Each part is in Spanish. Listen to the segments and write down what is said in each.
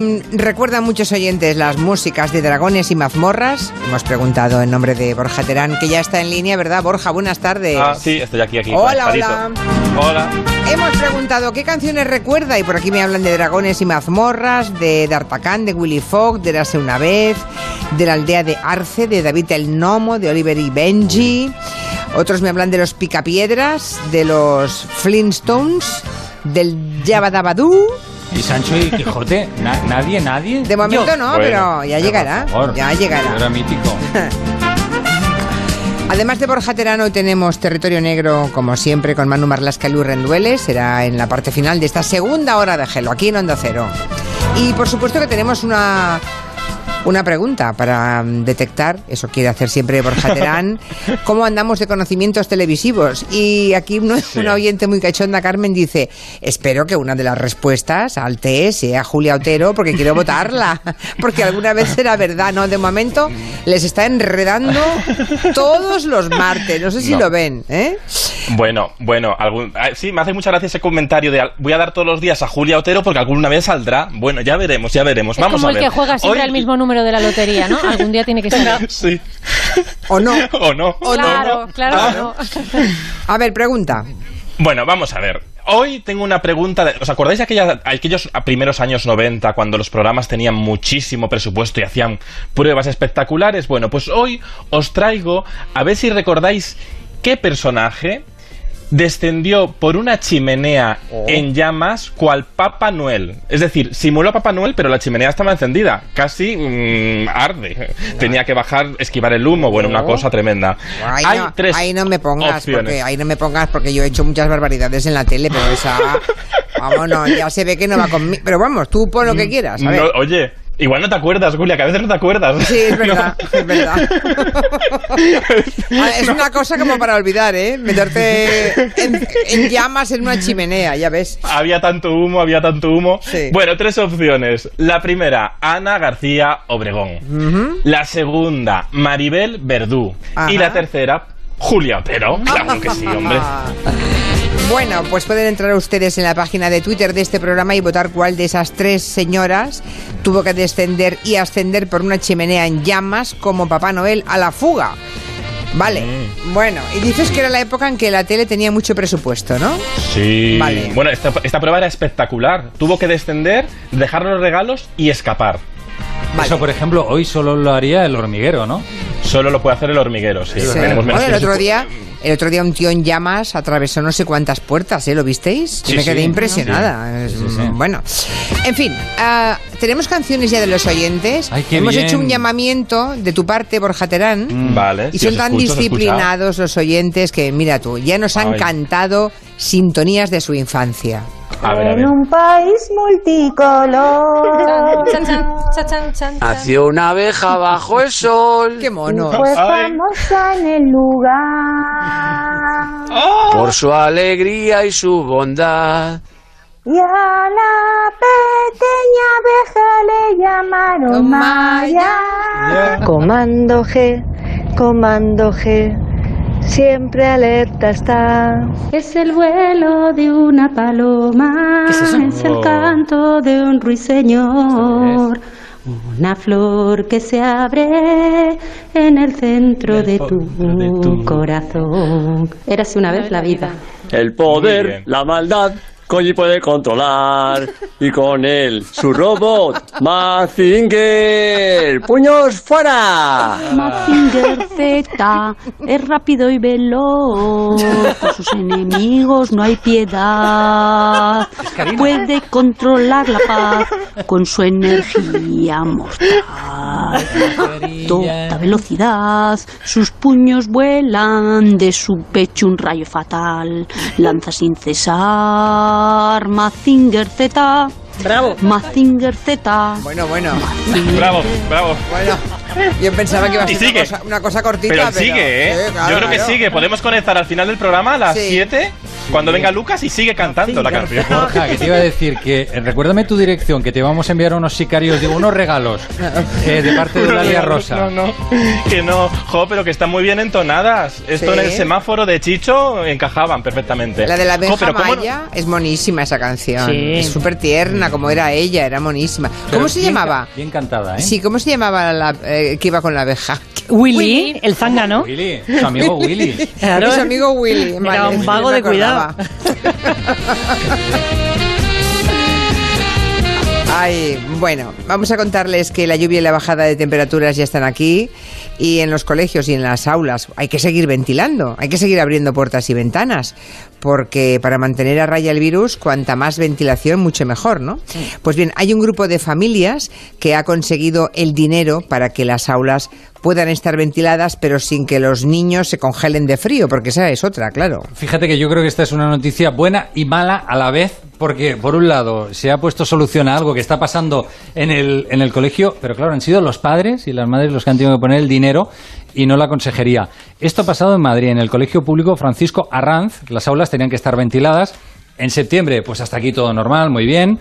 Mm, Recuerdan muchos oyentes las músicas de Dragones y Mazmorras. Hemos preguntado en nombre de Borja Terán, que ya está en línea, ¿verdad, Borja? Buenas tardes. Ah, sí, estoy aquí, aquí. Hola, hola. Hola. Hemos preguntado qué canciones recuerda y por aquí me hablan de Dragones y Mazmorras, de D'Artacán, de Willy Fogg, de Érase una vez, de la aldea de Arce, de David el Nomo, de Oliver y Benji. Otros me hablan de los Picapiedras, de los Flintstones, del Yabadabadoo. Y Sancho y Quijote, na- nadie, nadie. De momento no, Bueno, pero ya llegará. por favor, Ya llegará. Era mítico. Además de Borja Terán, hoy tenemos Territorio Negro, como siempre, con Manu Marlasca y Luis Rendueles. Será en la parte final de esta segunda hora de Gelo, aquí en Onda Cero. Y por supuesto que tenemos una, una pregunta para mm, detectar, eso quiere hacer siempre Borja Terán, cómo andamos de conocimientos televisivos. Y aquí una, una oyente muy cachonda, Carmen, dice, espero que una de las respuestas al TE sea Julia Otero, porque quiero votarla, porque alguna vez será verdad, ¿no? De momento les está enredando todos los martes, no sé si No. lo ven, ¿eh? Bueno, bueno, algún... sí, me hace mucha gracia ese comentario de voy a dar todos los días a Julia Otero porque alguna vez saldrá. Bueno, ya veremos, ya veremos. Es Vamos como a el ver. que juega siempre Hoy- al mismo número de la lotería, ¿no? Algún día tiene que salir. Sí. ¿O no? o no. O no, claro, no. claro Ah. que no. A ver, pregunta. Bueno, vamos a ver. Hoy tengo una pregunta. de- ¿Os acordáis de aquella- aquellos primeros años 90 cuando los programas tenían muchísimo presupuesto y hacían pruebas espectaculares? Bueno, pues hoy os traigo a ver si recordáis qué personaje descendió por una chimenea Oh. en llamas cual Papa Noel. Es decir, simuló a Papá Noel, pero la chimenea estaba encendida. Casi mm, arde. Tenía que bajar, esquivar el humo. Bueno, una cosa tremenda. Ahí, Hay no, tres ahí no me pongas, opciones. porque ahí no me pongas porque yo he hecho muchas barbaridades en la tele, pero esa, vámonos, ya se ve que no va conmigo. Pero vamos, tú pon lo que quieras, a ver. Oye, igual no te acuerdas, Julia, que a veces no te acuerdas. Sí, es verdad, es verdad. Ah, es una cosa como para olvidar, ¿eh? Meterte en, en llamas en una chimenea, ya ves. Había tanto humo, había tanto humo. Sí. Bueno, tres opciones. La primera, Ana García Obregón. La segunda, Maribel Verdú. Ajá. Y la tercera, Julia Otero. Claro que sí, hombre. Bueno, pues pueden entrar ustedes en la página de Twitter de este programa y votar cuál de esas tres señoras tuvo que descender y ascender por una chimenea en llamas como Papá Noel a la fuga. Vale, Mm. bueno, y dices que era la época en que la tele tenía mucho presupuesto, ¿no? Sí. Vale. Bueno, esta, esta prueba era espectacular. Tuvo que descender, dejar los regalos y escapar. Vale. Eso, por ejemplo, hoy solo lo haría el hormiguero, ¿no? Solo lo puede hacer el hormiguero, sí. Sí. Tenemos menos Bueno, el otro día, el otro día un tío en llamas atravesó no sé cuántas puertas, ¿eh? ¿Lo visteis? Yo Sí, me quedé sí. impresionada. Es- Sí, sí. Bueno, en fin, ah, tenemos canciones ya de los oyentes. Ay, qué Hemos bien. hecho un llamamiento de tu parte, Borja Terán. Vale. Y son tan escucho, disciplinados los oyentes que, mira tú, ya nos han Ay. cantado sintonías de su infancia. A ver, a ver. En un país multicolor. Chan, chan, una abeja bajo el sol. ¡Qué mono! fue famosa en el lugar. Por su alegría y su bondad. y a la pequeña abeja le llamaron Maya. Comando G, comando G, siempre alerta está. Es el vuelo de una paloma, ¿Qué es eso? es el Oh. canto de un ruiseñor, una flor que se abre en el centro de tu, de tu- corazón. Érase una vez la vida. El poder, la maldad, Koji puede controlar. Y con él, su robot, Mazinger. ¡Puños fuera! Mazinger Z es rápido y veloz, con sus enemigos no hay piedad. Puede controlar la paz con su energía mortal. Toda velocidad, sus puños vuelan, de su pecho un rayo fatal. Lanza sin cesar, Mazinger Z. ¡Bravo! Mazinger Z. Bueno, bueno, Bravo, bravo. bueno. Yo pensaba que iba a ser una cosa, una cosa cortita, Pero pero... sigue, ¿eh? Sí, claro, Yo creo que claro. sigue. ¿Podemos conectar al final del programa a las Sí. 7? cuando venga Lucas y sigue cantando la canción. Borja, que te iba a decir que eh, recuérdame tu dirección, que te vamos a enviar unos sicarios, digo, unos regalos eh, de parte de Dalia Rosa. No, no, que no. Jo, pero que están muy bien entonadas. Esto Sí. en el semáforo de Chicho encajaban perfectamente. La de la Jo, abeja pero ¿cómo no- maya es monísima esa canción. Sí. Es súper tierna, como era ella, era monísima. Pero ¿Cómo se bien llamaba? Bien cantada, ¿eh? Sí, ¿cómo se llamaba la eh, que iba con la abeja? Willy, el zángano. Willy, su amigo Willy. Claro. Su amigo Willy. Era un vago de cuidado. Ay, bueno, vamos a contarles que la lluvia y la bajada de temperaturas ya están aquí y en los colegios y en las aulas hay que seguir ventilando, hay que seguir abriendo puertas y ventanas, porque para mantener a raya el virus, cuanta más ventilación, mucho mejor, ¿no? Pues bien, hay un grupo de familias que ha conseguido el dinero para que las aulas puedan estar ventiladas, pero sin que los niños se congelen de frío, porque esa es otra, claro. Fíjate que yo creo que esta es una noticia buena y mala a la vez, porque por un lado se ha puesto solución a algo que está pasando en el, en el colegio, pero claro, han sido los padres y las madres los que han tenido que poner el dinero y no la consejería. Esto ha pasado en Madrid, en el Colegio Público Francisco Arranz, las aulas tenían que estar ventiladas. En septiembre, pues hasta aquí todo normal, muy bien.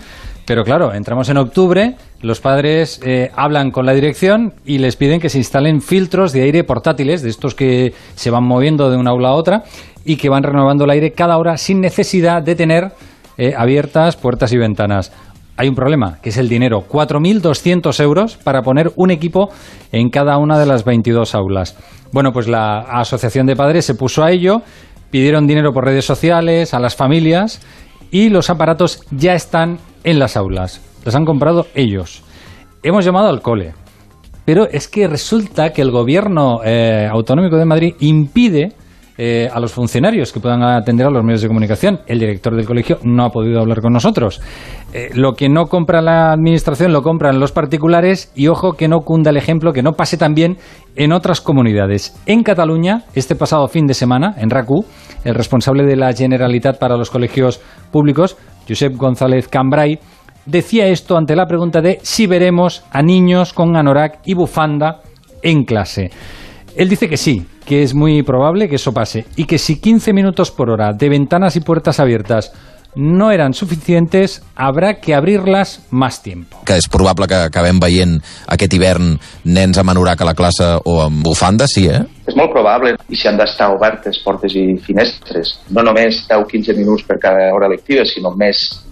Pero claro, entramos en octubre, los padres eh, hablan con la dirección y les piden que se instalen filtros de aire portátiles, de estos que se van moviendo de una aula a otra y que van renovando el aire cada hora sin necesidad de tener eh, abiertas puertas y ventanas. Hay un problema, que es el dinero. 4.200 euros para poner un equipo en cada una de las 22 aulas. Bueno, pues la Asociación de Padres se puso a ello, pidieron dinero por redes sociales a las familias y los aparatos ya están en las aulas. Los han comprado ellos. Hemos llamado al cole. Pero es que resulta que el gobierno eh, autonómico de Madrid impide eh, a los funcionarios que puedan atender a los medios de comunicación. El director del colegio no ha podido hablar con nosotros. Eh, lo que no compra la administración lo compran los particulares y ojo que no cunda el ejemplo, que no pase también en otras comunidades. En Cataluña, este pasado fin de semana, en RACU, el responsable de la Generalitat para los colegios públicos, Josep González Cambrai, decía esto ante la pregunta de si veremos a niños con anorak y bufanda en clase. Él dice que sí, que es muy probable que eso pase y que si 15 minutos por hora de ventanas y puertas abiertas no eran suficientes, habrá que abrirlas más tiempo. que és probable que acabem veient aquest hivern nens amb anorac a la classe o amb bufanda, sí, eh? És molt probable, i si han d'estar obertes portes i finestres, no només 10-15 minuts per cada hora lectiva, sinó més.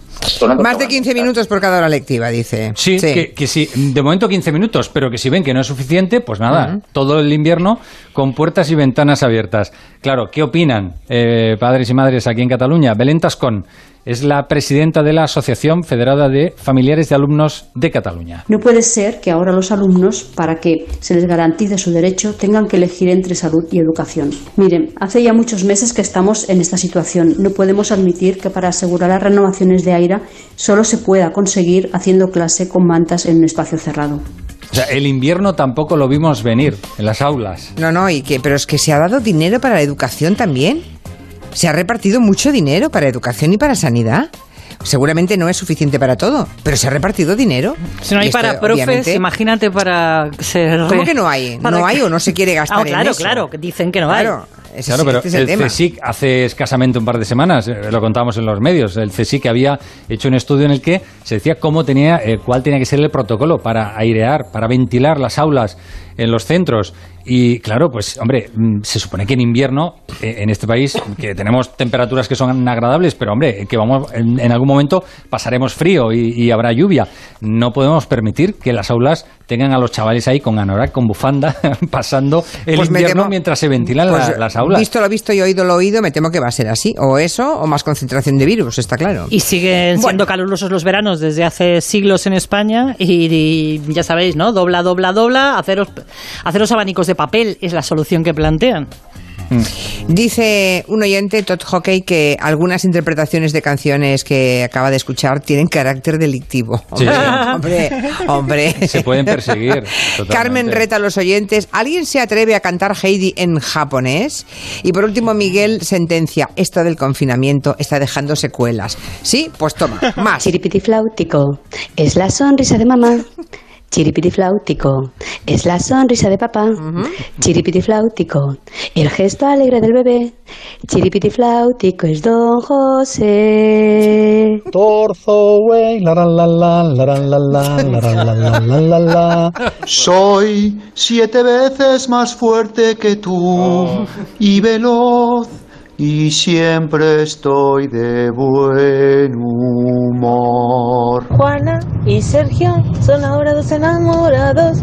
Más de 15 minutos por cada hora lectiva, dice. Sí, Que, que sí, de momento 15 minutos, pero que si ven que no es suficiente, pues nada, todo el invierno con puertas y ventanas abiertas. Claro, ¿qué opinan eh, padres y madres aquí en Cataluña? Belén Tascón es la presidenta de la Asociación Federada de Familiares de Alumnos de Cataluña. No puede ser que ahora los alumnos, para que se les garantice su derecho, tengan que elegir entre salud y educación. Miren, hace ya muchos meses que estamos en esta situación. No podemos admitir que para asegurar las renovaciones de aire solo se pueda conseguir haciendo clase con mantas en un espacio cerrado. O sea, el invierno tampoco lo vimos venir en las aulas. No, no, y que, pero es que se ha dado dinero para la educación también. Se ha repartido mucho dinero para educación y para sanidad. Seguramente no es suficiente para todo, pero se ha repartido dinero. Si no hay esto, para profes, imagínate para ser... ¿Cómo que no hay? ¿No hay o no se quiere gastar Ah, en claro, eso? claro, que dicen que no Claro, hay. Ese Claro, sí, pero este es el el. CSIC hace escasamente un par de semanas, eh, lo contábamos en los medios, el CSIC había hecho un estudio en el que se decía cómo tenía, eh, cuál tenía que ser el protocolo para airear, para ventilar las aulas en los centros. Y claro, pues hombre, mm, se supone que en invierno, eh, en este país, que tenemos temperaturas que son agradables, pero hombre, que vamos, en, en algún momento pasaremos frío y, y habrá lluvia. No podemos permitir que las aulas tengan a los chavales ahí con anorak, con bufanda, pasando el Pues invierno temo- mientras se ventilan Pues, la- las aulas. Visto lo visto y oído lo oído, me temo que va a ser así. O eso, o más concentración de virus, está claro. Y siguen siendo calurosos los veranos desde hace siglos en España y, y ya sabéis, ¿no? Dobla, dobla, dobla, haceros, haceros abanicos de papel es la solución que plantean. Dice un oyente, Todd Hockey, que algunas interpretaciones de canciones que acaba de escuchar tienen carácter delictivo. Sí. Hombre, hombre. Se pueden perseguir. totalmente. Carmen reta a los oyentes. ¿Alguien se atreve a cantar Heidi en japonés? Y por último, Miguel sentencia. Esto del confinamiento está dejando secuelas. Sí, pues toma, más. Chiripitifláutico es la sonrisa de mamá. Chiripitiflautico, es la sonrisa de papá. Chiripitiflautico, el gesto alegre del bebé. Chiripitiflautico es don José. Torzo, güey, la la la la la la la la la la la la la la. Soy siete veces más fuerte que tú y veloz y siempre estoy de buen humor. Y Sergio son ahora dos enamorados.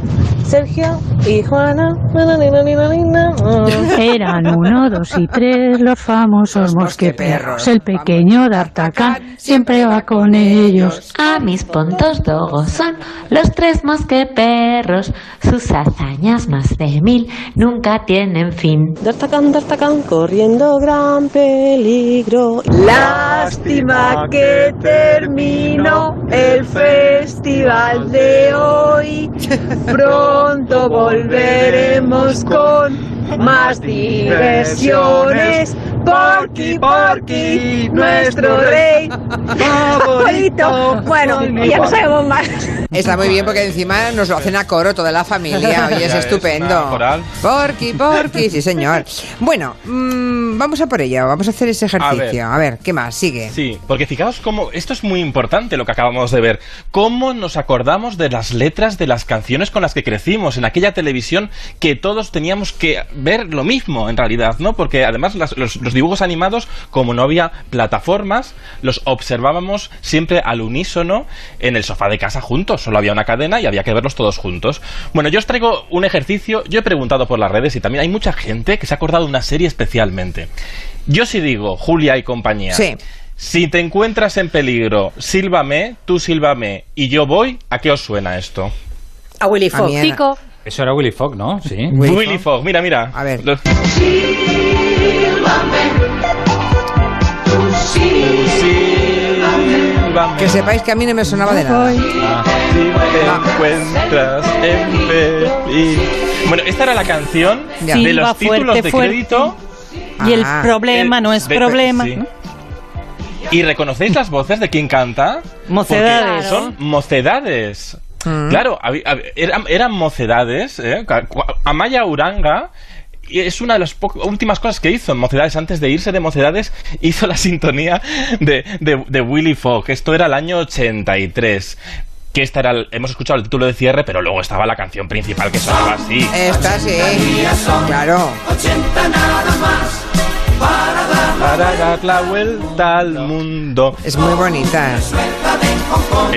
Sergio y Juana. na, na, na, na, na, na. Eran uno, dos y tres los famosos mosqueperros. El pequeño D'Artagnan siempre va con ellos. A mis puntos dogos son los tres mosqueperros. Sus hazañas más de mil nunca tienen fin. D'Artagnan, D'Artagnan, corriendo gran peligro. Lástima que terminó el festival de hoy. Pronto volveremos con más diversiones. Porky, Porky, nuestro rey favorito. Bueno, ya no sabemos más. Está muy bien porque encima nos lo hacen a coro toda la familia. Oye, es estupendo. Porky, porky, sí señor. Bueno, mm, vamos a por ello, vamos a hacer ese ejercicio. A ver, ¿qué más? Sigue. Sí, porque fijaos cómo esto es muy importante lo que acabamos de ver. Cómo nos acordamos de las letras de las canciones con las que crecimos en aquella televisión que todos teníamos que ver lo mismo en realidad, ¿no? Porque además las- los, los dibujos animados, como no había plataformas, los observábamos siempre al unísono en el sofá de casa juntos. Solo había una cadena y había que verlos todos juntos. Bueno, yo os traigo un ejercicio. Yo he preguntado por las redes y también hay mucha gente que se ha acordado de una serie especialmente. Yo sí digo, Julia y compañía. Sí. Si te encuentras en peligro, sílvame, tú sílvame y yo voy, ¿a qué os suena esto? A Willy era- Pico. Eso era Willy Fogg, ¿no? Sí. Willy, Fogg, mira, mira. A ver. Los- Sílvame. Que sepáis que a mí no me sonaba de nada. Ah, si te encuentras. Bueno, esta era la canción Ya. de los títulos fuerte, de fuerte. crédito. Y el Ah. problema no es de- problema. sí. ¿Y reconocéis las voces de quién canta? Mocedades. Porque son mocedades. Mm. Claro, habi- hab- eran, eran mocedades. ¿eh? Ca- cua- Amaya Uranga es una de las últimas cosas que hizo en Mocedades. Antes de irse de Mocedades, hizo la sintonía de, de, de Willy Fogg. Esto era el año 83. Que esta era el- hemos escuchado el título de cierre, pero luego estaba la canción principal que sonaba así. Esta sí. Claro. Para dar la vuelta al mundo. Es muy bonita.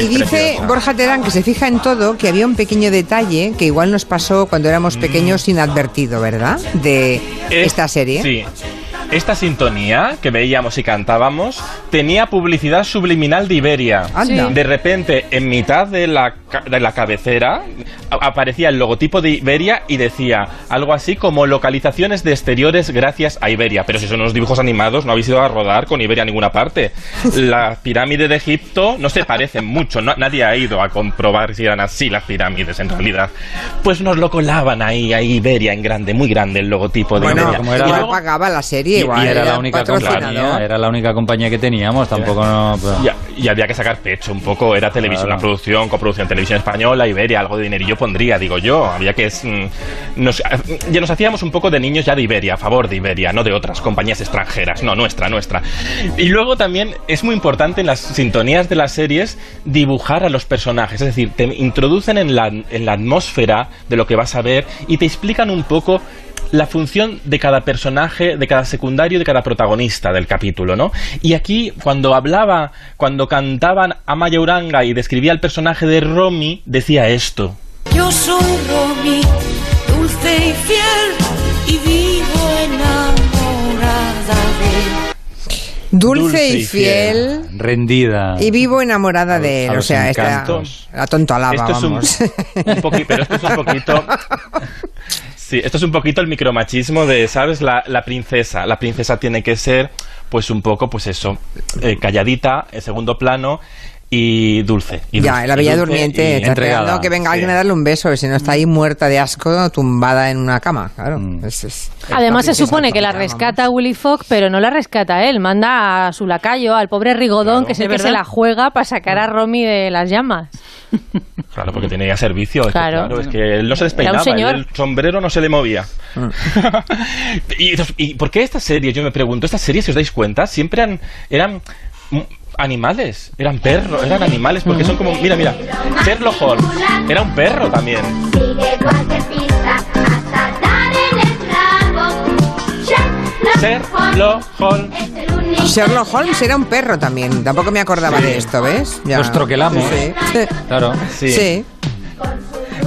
Y dice. Borja Terán que se fija en todo, que había un pequeño detalle que igual nos pasó cuando éramos pequeños inadvertido, ¿verdad? De Es- esta serie. Sí. Esta sintonía que veíamos y cantábamos tenía publicidad subliminal de Iberia. Anda. De repente, en mitad de la, de la cabecera, aparecía el logotipo de Iberia y decía algo así como localizaciones de exteriores gracias a Iberia. Pero si son unos dibujos animados, no habéis ido a rodar con Iberia a ninguna parte. La pirámide de Egipto no se parecen mucho. no- nadie ha ido a comprobar si eran así las pirámides en realidad. Pues nos lo colaban ahí, a Iberia en grande, muy grande el logotipo de Bueno, Iberia. como era igual luego- pagaba la serie, Y, igual. y era la única compañía, era la única compañía que teníamos, tampoco no. pero- Ya, y había que sacar pecho un poco, era televisión, Claro. una producción, coproducción, televisión española, Iberia, algo de dinerillo pondría, digo yo. Había que. mm, Nos, ya nos hacíamos un poco de niños ya de Iberia, a favor de Iberia, no de otras compañías extranjeras, no, nuestra, nuestra. Y luego también es muy importante en las sintonías de las series dibujar a los personajes, es decir, te introducen en la, en la atmósfera de lo que vas a ver y te explican un poco la función de cada personaje, de cada secundario, de cada protagonista del capítulo, ¿no? Y aquí, cuando hablaba, cuando cantaban Amaya Uranga y describía el personaje de Romy, decía esto. Yo soy Romy, dulce y fiel, y vivo enamorada de Dulce, Dulce y y fiel. Rendida. Y vivo enamorada de él, a o sea, esta, encantos. la tontolaba, Esto es un, vamos. un poqui- pero esto es un poquito. Sí, esto es un poquito el micromachismo de, ¿sabes? La, la princesa. La princesa tiene que ser, pues un poco, pues eso, eh, calladita, en segundo plano. Y Dulce. Y Ya, Dulce, la bella durmiente, y- está esperando que venga alguien a darle un beso, si no está ahí muerta de asco, tumbada en una cama, claro. Mm. Es- es- Además se supone que la rescata Willy Fogg, pero no la rescata él. Manda a su lacayo, al pobre Rigodón, que es el ¿De que se la juega para sacar a Romy de las llamas. Claro, porque tenía servicio. es que, Claro. Es que él no se despeinaba, señor. él el sombrero no se le movía. Mm. y, ¿Y por qué estas series, yo me pregunto, estas series, si os dais cuenta, siempre eran, eran mm, animales, eran perros, eran animales, porque son como, mira, mira, Sherlock Holmes era un perro también. Sherlock Holmes. Sherlock Holmes era un perro también, tampoco me acordaba Sí. de esto, ¿ves? Ya. Los troquelamos. Sí, sí. Claro. Sí. Sí.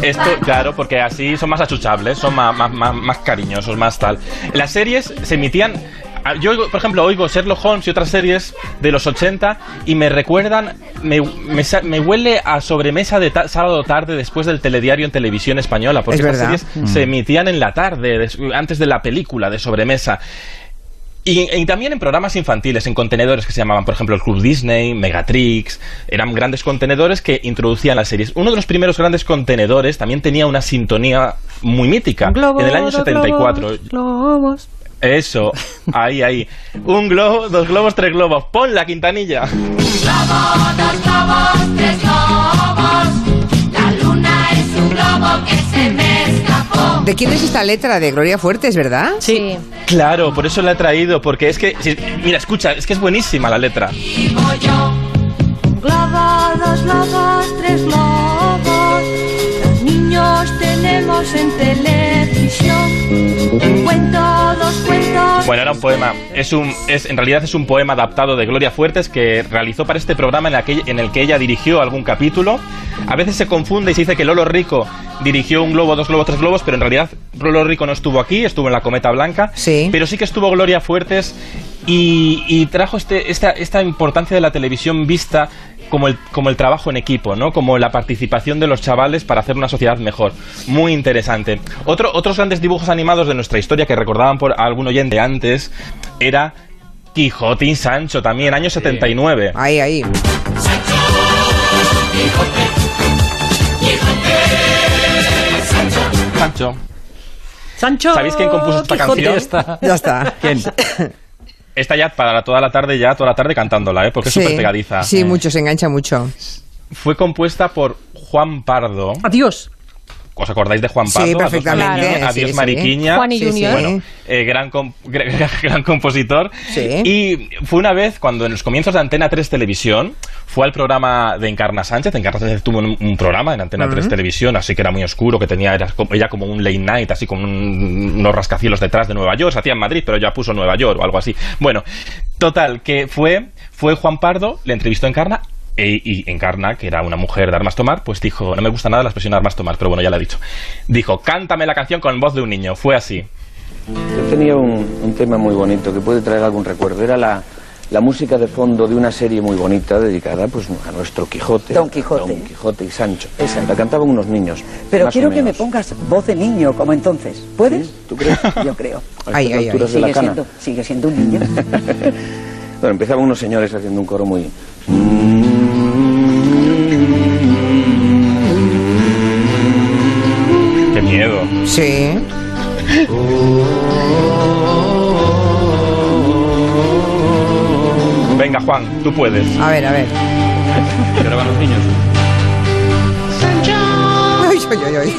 Esto, claro, porque así son más achuchables, son más, más, más, más cariñosos, más tal. Las series se emitían. Ah, Yo, por ejemplo, oigo Sherlock Holmes y otras series de los 80 y me recuerdan, me, me, me huele a sobremesa de ta- sábado tarde después del telediario en televisión española, porque Es estas verdad. series Mm. se emitían en la tarde, antes de la película de sobremesa. Y, y también en programas infantiles, en contenedores que se llamaban, por ejemplo, el Club Disney, Megatrix, eran grandes contenedores que introducían las series. Uno de los primeros grandes contenedores también tenía una sintonía muy mítica. en el año 74. Globos. Eso, ahí, ahí. Un globo, dos globos, tres globos. Pon la quintanilla. dos globos, tres globos. La luna es un globo que se me escapó. ¿De quién es esta letra? De Gloria Fuertes, ¿verdad? Sí. Claro, por eso la he traído, porque es que, si- mira, escucha, es que es buenísima la letra. Vivo yo. Un globo, dos globos, tres globos. Los niños tenemos en televisión. Un cuento. Bueno, era un poema. Es un, es, en realidad es un poema adaptado de Gloria Fuertes que realizó para este programa en, aquel- en el que ella dirigió algún capítulo. A veces se confunde y se dice que Lolo Rico dirigió un globo, dos globos, tres globos, pero en realidad Lolo Rico no estuvo aquí, estuvo en la Cometa Blanca. Sí. Pero sí que estuvo Gloria Fuertes y, y trajo este, esta, esta importancia de la televisión vista como el, como el trabajo en equipo, ¿no? Como la participación de los chavales para hacer una sociedad mejor. Muy interesante. Otro, otros grandes dibujos animados de nuestra historia que recordaban por algún oyente antes era Quijote y Sancho también, año 79. Ahí, ahí. Sancho. Sancho. ¿Sabéis quién compuso esta Quijote. canción? Ya está. ¿Quién? Esta ya para toda la tarde, ya toda la tarde cantándola, ¿eh? Porque es súper pegadiza. Sí, mucho, se engancha mucho. Fue compuesta por Juan Pardo. Adiós. ¿Os acordáis de Juan Sí, Pardo? Adiós, perfectamente, Mariquiña, sí, Adiós sí. Mariquiña. Juan y Sí, sí. Junior. Bueno, eh, gran, gran, compositor. Sí. Y fue una vez cuando en los comienzos de Antena 3 Televisión fue al programa de Encarna Sánchez. Encarna Sánchez tuvo un, un programa en Antena 3 Televisión, así que era muy oscuro, que tenía era como- ella como un late night, así con un- unos rascacielos detrás de Nueva York. Se hacía en Madrid, pero ya puso Nueva York o algo así. Bueno, total, que fue, fue Juan Pardo, le entrevistó a Encarna. E- y Encarna, que era una mujer de armas tomar, pues dijo, no me gusta nada la expresión armas tomar, pero bueno, ya la he dicho. Dijo, cántame la canción con voz de un niño. Fue así. Yo tenía un, un tema muy bonito que puede traer algún recuerdo. Era la, la música de fondo de una serie muy bonita dedicada pues, a nuestro Quijote. Don Quijote. Don Quijote y Sancho. La cantaban unos niños. Pero más quiero o que me pongas voz de niño, como entonces. ¿Puedes? ¿Tú crees? Yo creo. A estas alturas de la Sigue siendo, sigue siendo un niño. Bueno, empezaban unos señores haciendo un coro muy... miedo. Sí. Venga, Juan, tú puedes. A ver, a ver. Ahora van los niños. Ay, ay, ay, ay.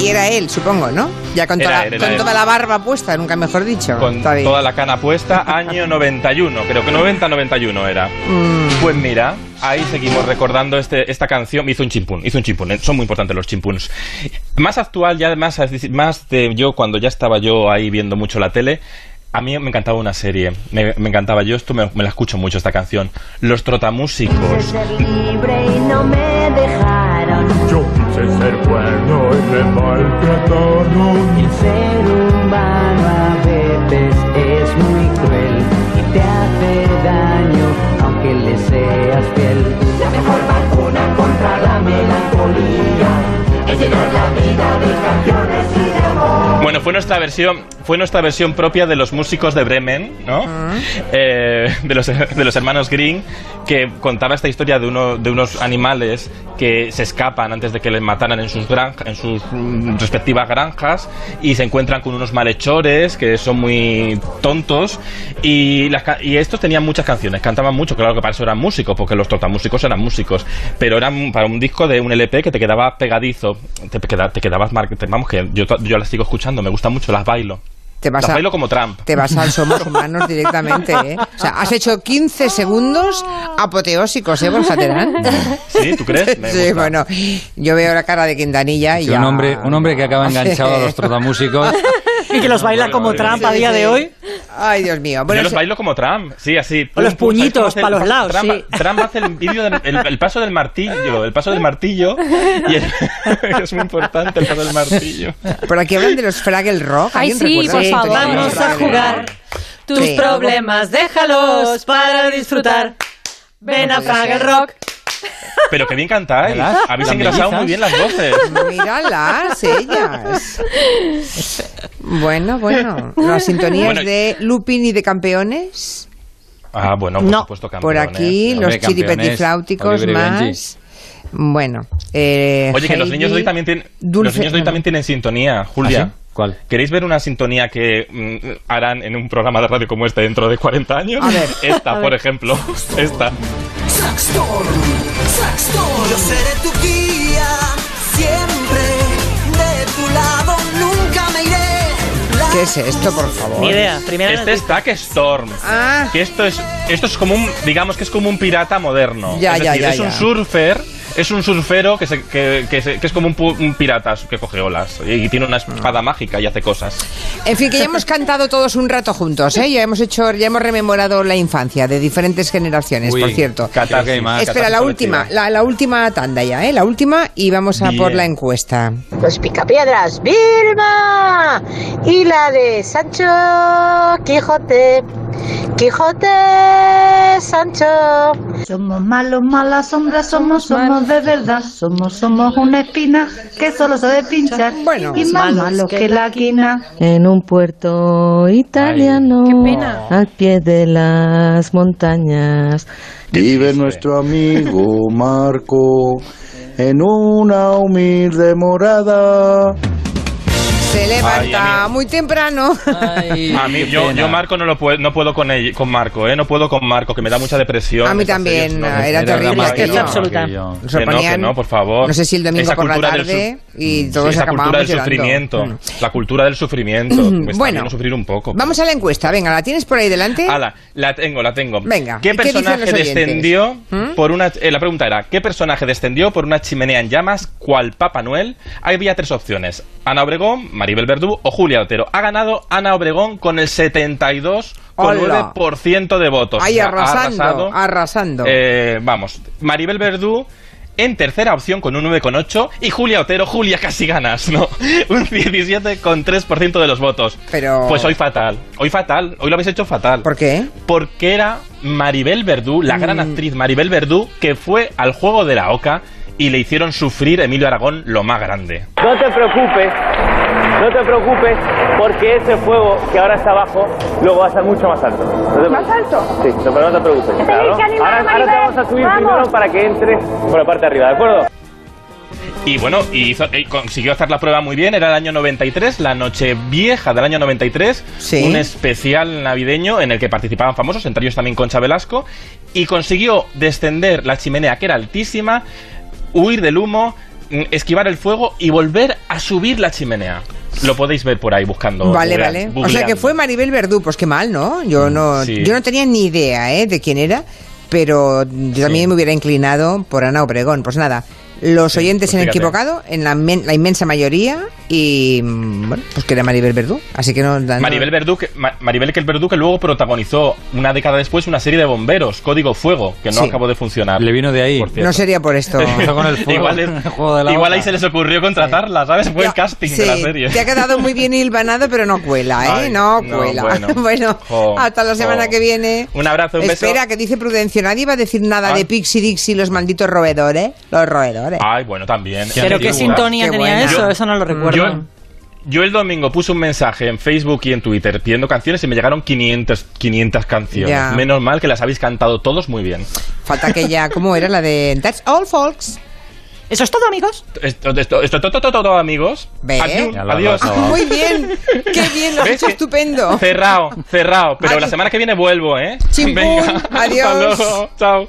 Y era él, supongo, ¿no? Ya con, Era toda, era con él. toda la barba puesta, nunca mejor dicho. Con Está bien. toda la cana puesta, año 91, creo que 90-91 era. Mm. Pues mira, ahí seguimos recordando este, esta canción. Hizo un chimpún, hizo un chimpún, ¿eh? son muy importantes los chimpuns. Más actual, ya más, más de yo, cuando ya estaba yo ahí viendo mucho la tele, a mí me encantaba una serie, me, me encantaba, yo esto me, me la escucho mucho esta canción. Los trotamúsicos. ser libre y no me dejaron. Ser bueno y me maltrataron. El ser humano a veces es muy cruel y te hace daño aunque le seas fiel. La mejor vacuna contra la melancolía es llenar la vida de canciones y. Bueno, fue nuestra versión, fue nuestra versión propia de los músicos de Bremen, ¿no? Eh, de, los, de los hermanos Green, que contaba esta historia de, uno, de unos animales que se escapan antes de que les mataran en sus, granja- en sus respectivas granjas y se encuentran con unos malhechores que son muy tontos y, las ca- y estos tenían muchas canciones, cantaban mucho, claro que para eso eran músicos, porque los trotamúsicos eran músicos, pero eran para un disco de un LP que te quedaba pegadizo, te, queda- te quedabas vamos que yo, yo las sigo escuchando, me gustan mucho, las bailo. Te vas las a- bailo como Trump. Te vas al Somos Humanos directamente, ¿eh? O sea, has hecho 15 segundos apoteósicos, ¿eh, Borja Terán? ¿Sí? ¿Tú crees? Me Sí, gusta. bueno, yo veo la cara de Quintanilla y Sí, ya... un, hombre, un hombre que acaba enganchado a los trotamúsicos. Y que los baila como Trump a día de hoy. Ay, Dios mío. yo Bueno, los se- bailo como Trump, sí, así. O los pum, ¿sabes cómo puñitos hace el- pa' los lados, Trump, sí. Trump hace el vídeo del el, el paso del martillo, el paso del martillo, y el- es muy importante el paso del martillo. por aquí hablan de los Fraggle Rock. Ay, ¿Alguien sí, por favor. los Vamos a jugar. Tus Sí. problemas, déjalos para disfrutar. Ven a Fraggle Rock. Pero que bien cantáis. ¿Verdad? Habéis ¿Las engrasado muy bien las voces. Míralas, ellas. Bueno, bueno. Las sintonías Bueno, de Lupin y de Campeones. Ah, bueno, por No. supuesto, Por aquí, Hombre, los chiripetifláuticos más. Bueno. Eh, Oye, que los niños de hoy también tienen, Dulce- los niños de hoy también tienen sintonía, Julia. ¿Ah, sí? ¿Cuál? ¿Queréis ver una sintonía que mm, harán en un programa de radio como este dentro de 40 años? A ver. Esta, A por ver. ejemplo. Esta. Yo seré tu guía, siempre de tu lado, nunca me iré. ¿Qué es esto, por favor? Ni idea. Primera Este es Tack Storm. Ah. Que esto es, esto es como un, digamos que es como un pirata moderno. Ya, es ya, decir, ya, es un surfer, es un surfero que, se- que, que se- que es como un, pirata que coge olas y tiene una espada mágica y hace cosas. En fin, que ya hemos cantado todos un rato juntos, ¿eh? Ya hemos hecho, ya hemos rememorado la infancia de diferentes generaciones, Uy, por cierto. más. Espera, la última, la, la última tanda ya, ¿eh? La última y vamos a Bien. por la encuesta. Los picapiedras, Vilma. Y la de Sancho Quijote. Quijote, Sancho. Somos malos, malas sombras, somos, somos de verdad. Somos, somos una espina que solo sabe pinchar. Bueno, y más malos que la quina. En un puerto italiano. Al pie de las montañas. Vive nuestro amigo Marco en una humilde morada. Se levanta Ay, muy temprano. Ay, A mí, yo, yo Marco no lo puedo, no puedo con él- con Marco, ¿eh? No puedo con Marco, que me da mucha depresión. A mí también, series, no, era terrible no, aquello. no, absoluta. Que no, que no, por favor. no sé si el domingo Esa por la cultura del tarde y todos esa cultura del llorando. sufrimiento. Mm. La cultura del sufrimiento. Me está Bueno. viendo sufrir un poco. Vamos a la encuesta, venga, ¿la tienes por ahí delante? Ala, la tengo, la tengo. Venga, ¿Qué ¿y qué dicen personaje descendió ¿Mm? por una... eh, la pregunta era, ¿qué personaje descendió por una chimenea en llamas cual Papá Noel? Había tres opciones. Ana Obregón, Maribel Verdú o Julia Otero. Ha ganado Ana Obregón con el 72,9% de votos. Ahí O sea, ha arrasando, arrasado. arrasando. Eh, vamos, Maribel Verdú en tercera opción con un 9,8 y Julia Otero, Julia casi ganas, ¿no? Un 17,3% de los votos. Pero- Pues hoy fatal, hoy fatal, hoy lo habéis hecho fatal. ¿Por qué? Porque era Maribel Verdú, la gran Mm. actriz Maribel Verdú, que fue al juego de la Oca y le hicieron sufrir Emilio Aragón lo más grande. No te preocupes, no te preocupes, porque ese fuego que ahora está abajo, luego va a estar mucho más alto. No ¿Más alto? Sí, no, pero no te preocupes. claro. ahora, ahora te a subir Vamos. primero para que entres por la parte de arriba, ¿de acuerdo? Y bueno, y hizo- y consiguió hacer la prueba muy bien. Era el año 93, la noche vieja del año 93. Sí. Un especial navideño en el que participaban famosos, entre ellos también Concha Velasco. Y consiguió descender la chimenea, que era altísima, huir del humo, mm, esquivar el fuego y volver a subir la chimenea. Lo podéis ver por ahí buscando. Vale, googleando- vale. O sea que fue Maribel Verdú, pues qué mal, ¿no? Yo no, Sí. yo no tenía ni idea ¿eh? de quién era, pero yo también me hubiera inclinado por Ana Obregón. Pues nada, los oyentes pues se han equivocado en la, men- la inmensa mayoría y mm, bueno, pues que era Maribel Verdú. Así que no. no- Maribel Verdú, que, Ma- Maribel que el Verdú que luego protagonizó una década después una serie de bomberos, Código Fuego, que no Sí. acabó de funcionar. Le vino de ahí. por no sería por esto. Empezó con el fuego, igual es- el juego de la igual oca. ahí se les ocurrió contratarla, ¿sabes? Fue el casting sí, de la serie. Te ha quedado muy bien hilvanado, pero no cuela, ¿eh? Ay, no no, cuela. bueno. Bueno, Jo, hasta la semana jo. que viene. Un abrazo, un beso. Espera, que dice Prudencio. Nadie va a decir nada Ah. de Pixie Dixie, los malditos roedores. Los roedores. Ay, bueno, también. Pero qué sintonía Qué tenía buena. eso, Yo- eso no lo recuerdo. Yo, Yo el domingo puse un mensaje en Facebook y en Twitter pidiendo canciones y me llegaron 500, 500 canciones. Ya. Menos mal que las habéis cantado todos muy bien. Falta que ya, ¿cómo era la de That's All Folks? Eso es todo, amigos. Esto, esto, esto, todo, todo, todo, amigos. ¿Ves? Adiós. Muy bien, qué bien, lo has ¿Ves hecho estupendo. Cerrado, cerrado. Pero la semana que viene vuelvo, ¿eh? Chimpún, Venga, adiós. Hasta luego. Chao.